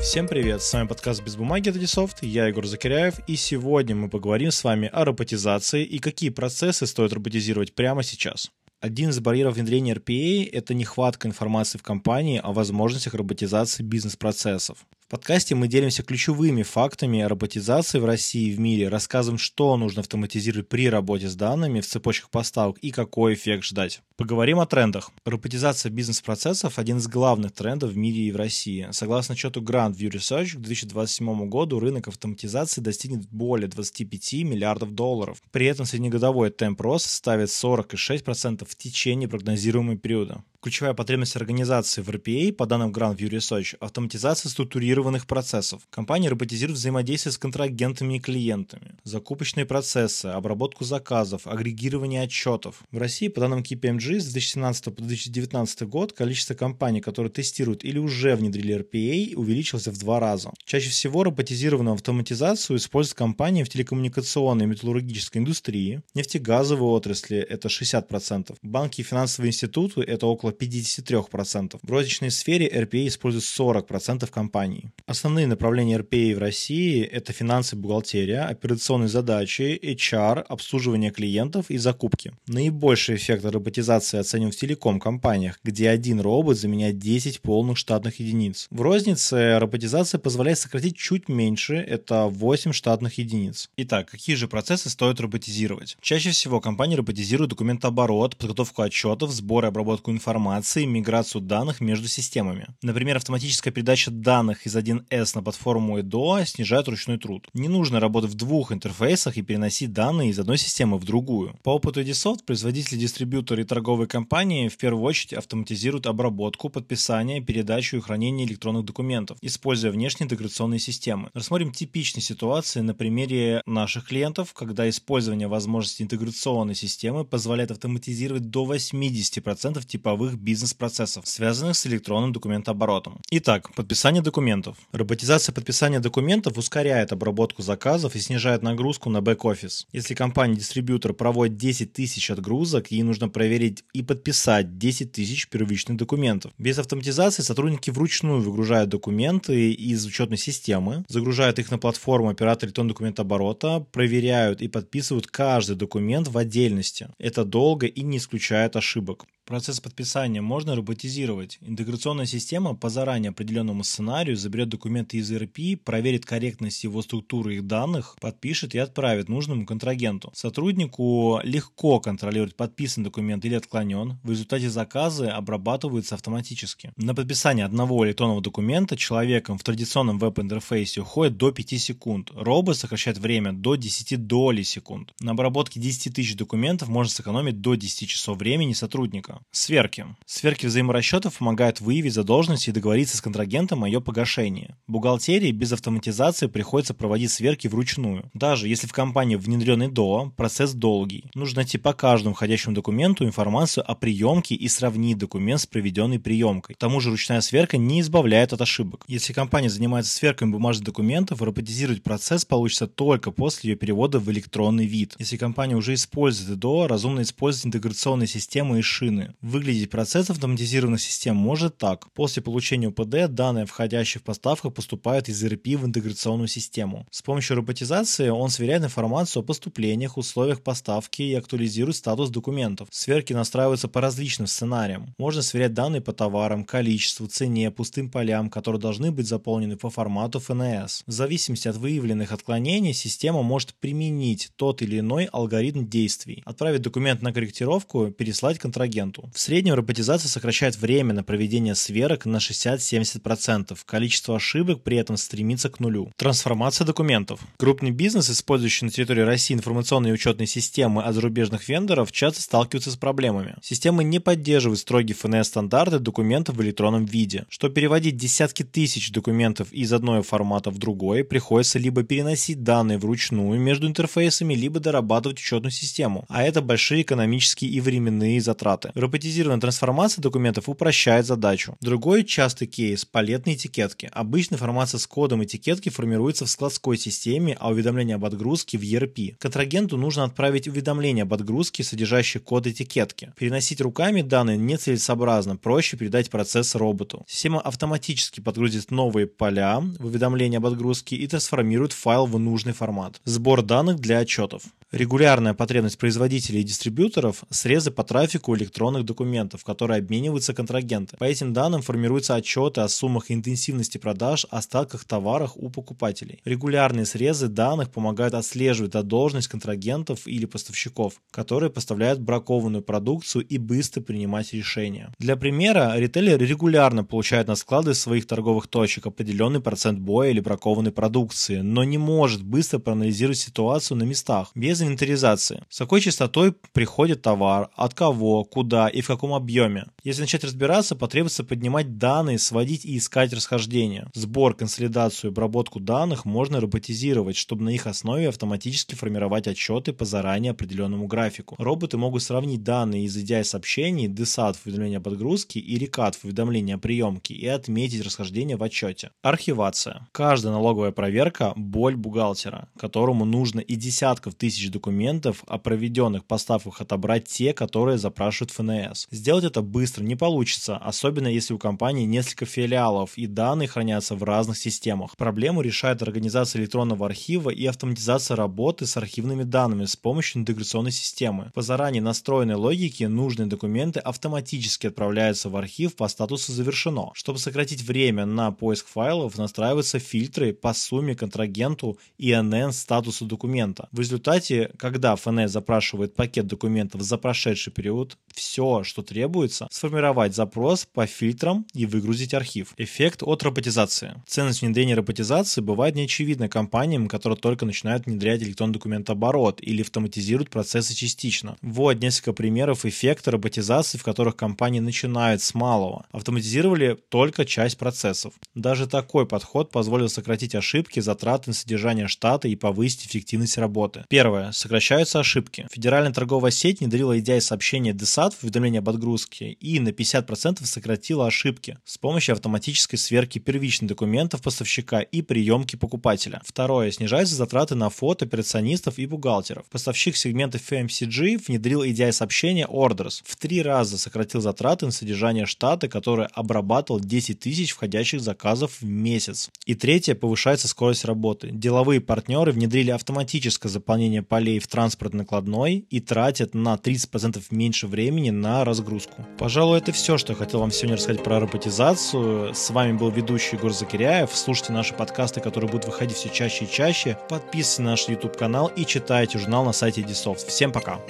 Всем привет, с вами подкаст «Без бумаги» Дадисофт, я Егор Закиряев, и сегодня мы поговорим с вами о роботизации и какие процессы стоит роботизировать прямо сейчас. Один из барьеров внедрения RPA – это нехватка информации в компании о возможностях роботизации бизнес-процессов. В подкасте мы делимся ключевыми фактами о роботизации в России и в мире, рассказываем, что нужно автоматизировать при работе с данными в цепочках поставок и какой эффект ждать. Поговорим о трендах. Роботизация бизнес-процессов – один из главных трендов в мире и в России. Согласно отчету Grand View Research, к 2027 году рынок автоматизации достигнет более 25 миллиардов долларов. При этом среднегодовой темп роста ставит 46% в течение прогнозируемого периода. Ключевая потребность организации в RPA, по данным Grand View Research, автоматизация структурированных процессов. Компания роботизирует взаимодействие с контрагентами и клиентами, закупочные процессы, обработку заказов, агрегирование отчетов. В России, по данным KPMG, с 2017 по 2019 год количество компаний, которые тестируют или уже внедрили RPA, увеличилось в два раза. Чаще всего роботизированную автоматизацию используют компании в телекоммуникационной и металлургической индустрии, нефтегазовой отрасли – это 60%, банки и финансовые институты – это около 53%. В розничной сфере RPA использует 40% компаний. Основные направления RPA в России – это финансы бухгалтерия, операционные задачи, HR, обслуживание клиентов и закупки. Наибольший эффект роботизации оценен в телеком-компаниях, где один робот заменяет 10 полных штатных единиц. В рознице роботизация позволяет сократить чуть меньше – это 8 штатных единиц. Итак, какие же процессы стоит роботизировать? Чаще всего компании роботизируют документооборот, подготовку отчетов, сбор и обработку информации, информации, миграцию данных между системами. Например, автоматическая передача данных из 1С на платформу EDO снижает ручной труд. Не нужно работать в двух интерфейсах и переносить данные из одной системы в другую. По опыту Edisoft, производители, дистрибьюторы и торговые компании в первую очередь автоматизируют обработку, подписание, передачу и хранение электронных документов, используя внешние интеграционные системы. Рассмотрим типичные ситуации на примере наших клиентов, когда использование возможностей интеграционной системы позволяет автоматизировать до 80% типовых ключевых бизнес-процессов, связанных с электронным документооборотом. Итак, подписание документов. Роботизация подписания документов ускоряет обработку заказов и снижает нагрузку на бэк-офис. Если компания-дистрибьютор проводит 10 тысяч отгрузок, ей нужно проверить и подписать 10 тысяч первичных документов. Без автоматизации сотрудники вручную выгружают документы из учетной системы, загружают их на платформу оператора электронного документооборота, проверяют и подписывают каждый документ в отдельности. Это долго и не исключает ошибок. Процесс подписания можно роботизировать. Интеграционная система по заранее определенному сценарию заберет документы из ERP, проверит корректность его структуры и данных, подпишет и отправит нужному контрагенту. Сотруднику легко контролировать подписан документ или отклонен. В результате заказы обрабатываются автоматически. На подписание одного электронного документа человеком в традиционном веб-интерфейсе уходит до 5 секунд. Робот сокращает время до 10 долей секунд. На обработке 10 тысяч документов можно сэкономить до 10 часов времени сотрудника. Сверки. Сверки взаиморасчетов помогают выявить задолженность и договориться с контрагентом о ее погашении. Бухгалтерии без автоматизации приходится проводить сверки вручную. Даже если в компании внедренный ДО, процесс долгий. Нужно найти по каждому входящему документу информацию о приемке и сравнить документ с проведенной приемкой. К тому же ручная сверка не избавляет от ошибок. Если компания занимается сверками бумажных документов, роботизировать процесс получится только после ее перевода в электронный вид. Если компания уже использует ДО, разумно использовать интеграционные системы и шины. Выглядеть процесс автоматизированных систем может так. После получения УПД данные, входящие в поставках, поступают из ERP в интеграционную систему. С помощью роботизации он сверяет информацию о поступлениях, условиях поставки и актуализирует статус документов. Сверки настраиваются по различным сценариям. Можно сверять данные по товарам, количеству, цене, пустым полям, которые должны быть заполнены по формату ФНС. В зависимости от выявленных отклонений, система может применить тот или иной алгоритм действий, отправить документ на корректировку, переслать контрагенту работу. В среднем роботизация сокращает время на проведение сверок на 60-70%. Количество ошибок при этом стремится к нулю. Трансформация документов. Крупный бизнес, использующий на территории России информационные и учетные системы от зарубежных вендоров, часто сталкиваются с проблемами. Системы не поддерживают строгие ФНС-стандарты документов в электронном виде. Чтобы переводить десятки тысяч документов из одного формата в другой, приходится либо переносить данные вручную между интерфейсами, либо дорабатывать учетную систему. А это большие экономические и временные затраты. Роботизированная трансформация документов упрощает задачу. Другой частый кейс – палетные этикетки. Обычно информация с кодом этикетки формируется в складской системе, а уведомление об отгрузке в ERP. Контрагенту нужно отправить уведомление об отгрузке, содержащее код этикетки. Переносить руками данные нецелесообразно, проще передать процесс роботу. Система автоматически подгрузит новые поля в уведомление об отгрузке и трансформирует файл в нужный формат. Сбор данных для отчетов. Регулярная потребность производителей и дистрибьюторов – срезы по трафику электронных документов, которые обмениваются контрагенты. По этим данным формируются отчеты о суммах и интенсивности продаж, остатках товаров у покупателей. Регулярные срезы данных помогают отслеживать задолженность контрагентов или поставщиков, которые поставляют бракованную продукцию и быстро принимать решения. Для примера, ритейлер регулярно получает на склады своих торговых точек определенный процент боя или бракованной продукции, но не может быстро проанализировать ситуацию на местах без без инвентаризации. С какой частотой приходит товар, от кого, куда и в каком объеме. Если начать разбираться, потребуется поднимать данные, сводить и искать расхождения. Сбор, консолидацию и обработку данных можно роботизировать, чтобы на их основе автоматически формировать отчеты по заранее определенному графику. Роботы могут сравнить данные из EDI сообщений, DSAT в уведомлении о подгрузке и RECAT в уведомлении о приемке и отметить расхождение в отчете. Архивация. Каждая налоговая проверка – боль бухгалтера, которому нужно и десятков тысяч тысяч документов о проведенных поставках отобрать те, которые запрашивают ФНС. Сделать это быстро не получится, особенно если у компании несколько филиалов и данные хранятся в разных системах. Проблему решает организация электронного архива и автоматизация работы с архивными данными с помощью интеграционной системы. По заранее настроенной логике нужные документы автоматически отправляются в архив по статусу «Завершено». Чтобы сократить время на поиск файлов, настраиваются фильтры по сумме контрагенту и НН статусу документа. В результате когда ФНС запрашивает пакет документов за прошедший период, все, что требуется, сформировать запрос по фильтрам и выгрузить архив. Эффект от роботизации. Ценность внедрения роботизации бывает неочевидна компаниям, которые только начинают внедрять электронный документооборот или автоматизируют процессы частично. Вот несколько примеров эффекта роботизации, в которых компании начинают с малого. Автоматизировали только часть процессов. Даже такой подход позволил сократить ошибки, затраты на содержание штата и повысить эффективность работы. Первое. Сокращаются ошибки. Федеральная торговая сеть внедрила идея сообщения DSAT в уведомление об отгрузке и на 50% сократила ошибки с помощью автоматической сверки первичных документов поставщика и приемки покупателя. Второе. Снижаются затраты на фото операционистов и бухгалтеров. Поставщик сегмента FMCG внедрил EDI сообщения Orders. В три раза сократил затраты на содержание штата, который обрабатывал 10 тысяч входящих заказов в месяц. И третье. Повышается скорость работы. Деловые партнеры внедрили автоматическое заполнение полей в транспорт накладной и тратят на 30% меньше времени на разгрузку. Пожалуй, это все, что я хотел вам сегодня рассказать про роботизацию. С вами был ведущий Егор Закиряев. Слушайте наши подкасты, которые будут выходить все чаще и чаще. Подписывайтесь на наш YouTube канал и читайте журнал на сайте Edisoft. Всем пока!